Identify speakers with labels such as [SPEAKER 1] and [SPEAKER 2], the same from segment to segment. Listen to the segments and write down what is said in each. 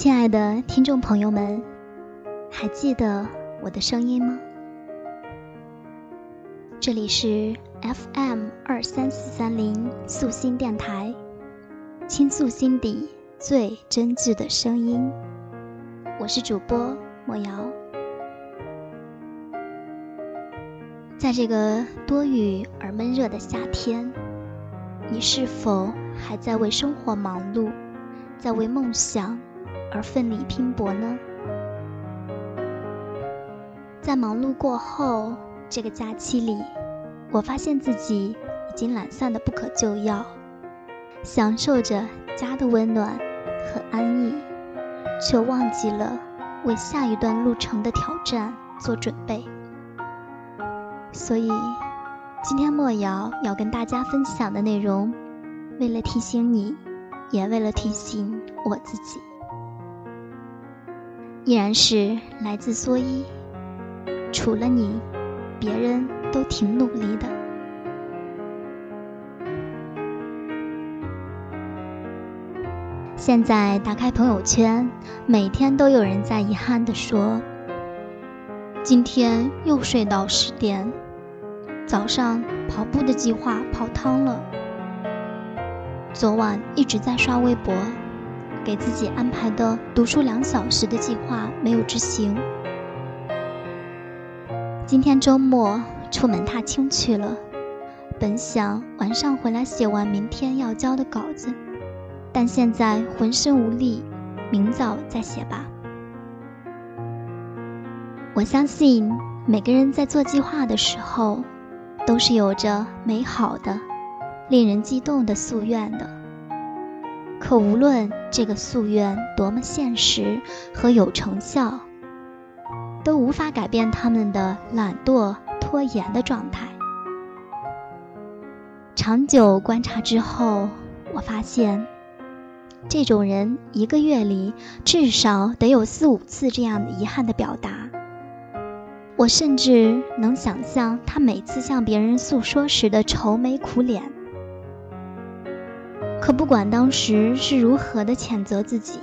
[SPEAKER 1] 亲爱的听众朋友们，还记得我的声音吗？这里是 FM 二三四三零素心电台，倾诉心底最真挚的声音。我是主播莫瑶。在这个多雨而闷热的夏天，你是否还在为生活忙碌，在为梦想？而奋力拼搏呢？在忙碌过后，这个假期里，我发现自己已经懒散的不可救药，享受着家的温暖和安逸，却忘记了为下一段路程的挑战做准备。所以，今天莫瑶要跟大家分享的内容，为了提醒你，也为了提醒我自己。依然是来自蓑衣。除了你，别人都挺努力的。现在打开朋友圈，每天都有人在遗憾的说：“今天又睡到十点，早上跑步的计划泡汤了。昨晚一直在刷微博。”给自己安排的读书两小时的计划没有执行。今天周末出门踏青去了，本想晚上回来写完明天要交的稿子，但现在浑身无力，明早再写吧。我相信每个人在做计划的时候，都是有着美好的、令人激动的夙愿的。可无论这个夙愿多么现实和有成效，都无法改变他们的懒惰拖延的状态。长久观察之后，我发现，这种人一个月里至少得有四五次这样遗憾的表达。我甚至能想象他每次向别人诉说时的愁眉苦脸。可不管当时是如何的谴责自己，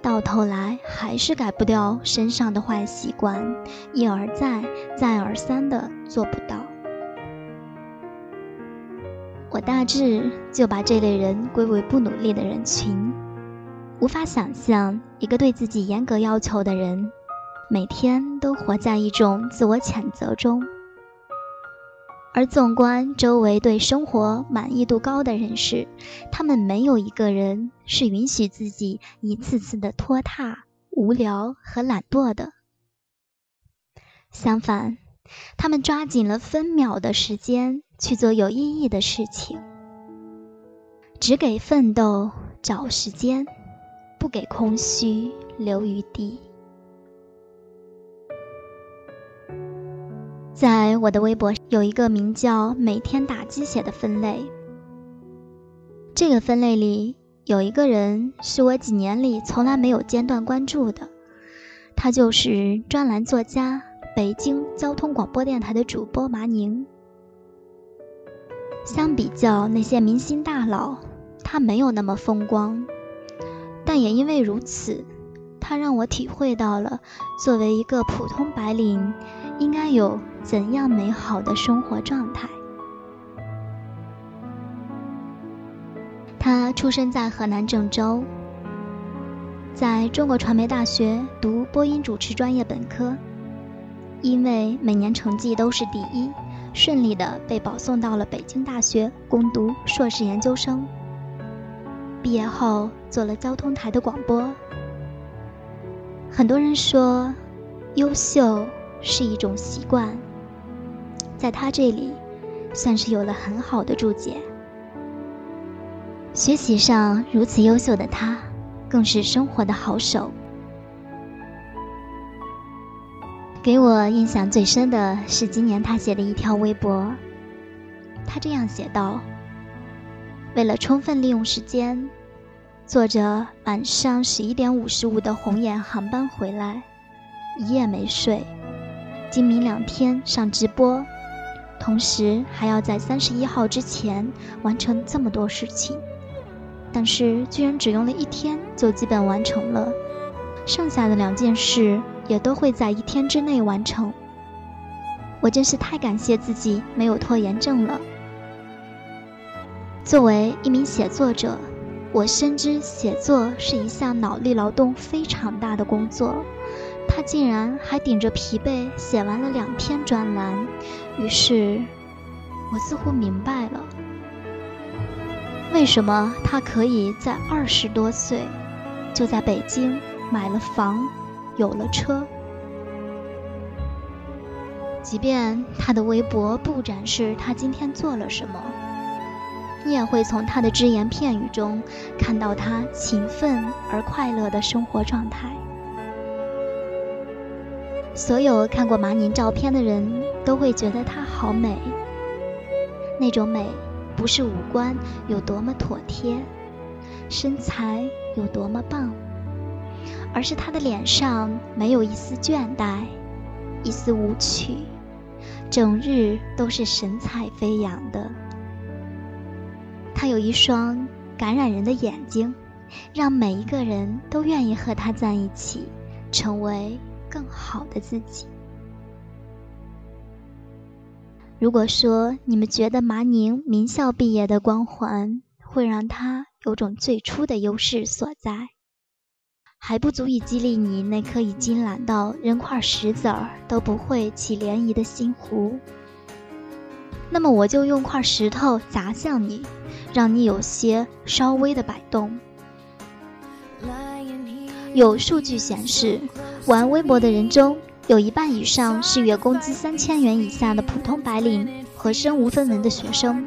[SPEAKER 1] 到头来还是改不掉身上的坏习惯，一而再、再而三的做不到。我大致就把这类人归为不努力的人群，无法想象一个对自己严格要求的人，每天都活在一种自我谴责中。而纵观周围对生活满意度高的人士，他们没有一个人是允许自己一次次的拖沓、无聊和懒惰的。相反，他们抓紧了分秒的时间去做有意义的事情，只给奋斗找时间，不给空虚留余地。在我的微博有一个名叫“每天打鸡血”的分类，这个分类里有一个人是我几年里从来没有间断关注的，他就是专栏作家、北京交通广播电台的主播麻宁。相比较那些明星大佬，他没有那么风光，但也因为如此，他让我体会到了作为一个普通白领。应该有怎样美好的生活状态？他出生在河南郑州，在中国传媒大学读播音主持专业本科，因为每年成绩都是第一，顺利的被保送到了北京大学攻读硕士研究生。毕业后做了交通台的广播。很多人说，优秀。是一种习惯，在他这里，算是有了很好的注解。学习上如此优秀的他，更是生活的好手。给我印象最深的是今年他写的一条微博，他这样写道：“为了充分利用时间，坐着晚上十一点五十五的红眼航班回来，一夜没睡。”今明两天上直播，同时还要在三十一号之前完成这么多事情。但是居然只用了一天就基本完成了，剩下的两件事也都会在一天之内完成。我真是太感谢自己没有拖延症了。作为一名写作者，我深知写作是一项脑力劳动非常大的工作。他竟然还顶着疲惫写完了两篇专栏，于是，我似乎明白了，为什么他可以在二十多岁就在北京买了房，有了车。即便他的微博不展示他今天做了什么，你也会从他的只言片语中看到他勤奋而快乐的生活状态。所有看过马宁照片的人都会觉得她好美。那种美，不是五官有多么妥帖，身材有多么棒，而是她的脸上没有一丝倦怠，一丝无趣，整日都是神采飞扬的。她有一双感染人的眼睛，让每一个人都愿意和她在一起，成为。更好的自己。如果说你们觉得麻宁名校毕业的光环会让他有种最初的优势所在，还不足以激励你那颗已经懒到扔块石子儿都不会起涟漪的心湖，那么我就用块石头砸向你，让你有些稍微的摆动。有数据显示。玩微博的人中，有一半以上是月工资三千元以下的普通白领和身无分文的学生。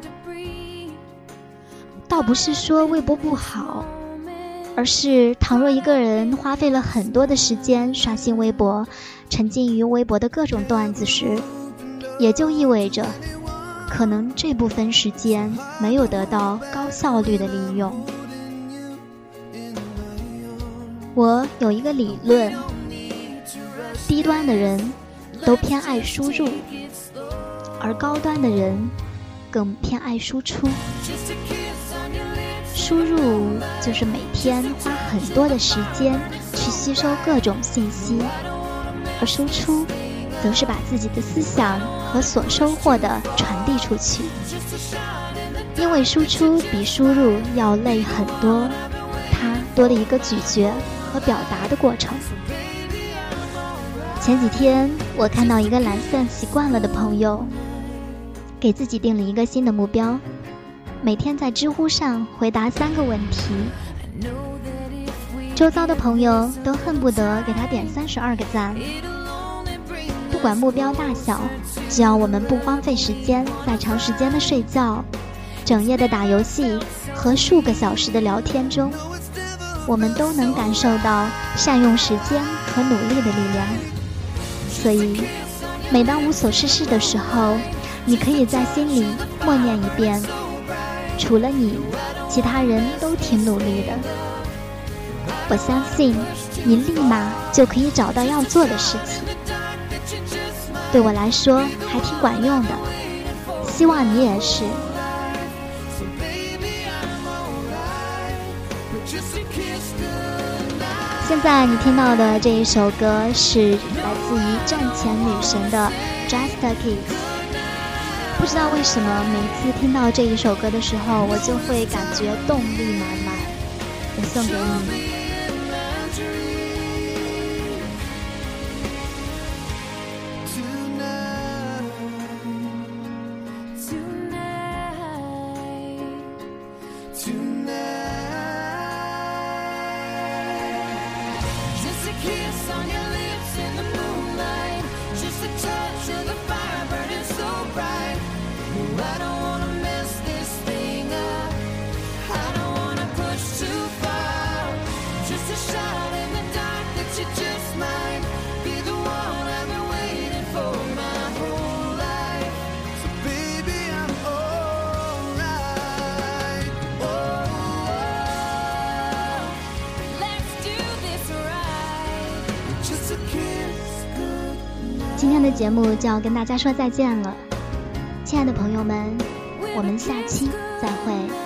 [SPEAKER 1] 倒不是说微博不好，而是倘若一个人花费了很多的时间刷新微博，沉浸于微博的各种段子时，也就意味着，可能这部分时间没有得到高效率的利用。我有一个理论。低端的人都偏爱输入，而高端的人更偏爱输出。输入就是每天花很多的时间去吸收各种信息，而输出则是把自己的思想和所收获的传递出去。因为输出比输入要累很多，它多了一个咀嚼和表达的过程。前几天，我看到一个懒散习惯了的朋友，给自己定了一个新的目标，每天在知乎上回答三个问题。周遭的朋友都恨不得给他点三十二个赞。不管目标大小，只要我们不荒废时间在长时间的睡觉、整夜的打游戏和数个小时的聊天中，我们都能感受到善用时间和努力的力量。所以，每当无所事事的时候，你可以在心里默念一遍：“除了你，其他人都挺努力的。”我相信，你立马就可以找到要做的事情。对我来说，还挺管用的。希望你也是。现在你听到的这一首歌是来自于战前女神的《Just Kiss》。不知道为什么，每次听到这一首歌的时候，我就会感觉动力满满。我送给你。Just a touch of the fire burning so bright. 的节目就要跟大家说再见了，亲爱的朋友们，我们下期再会。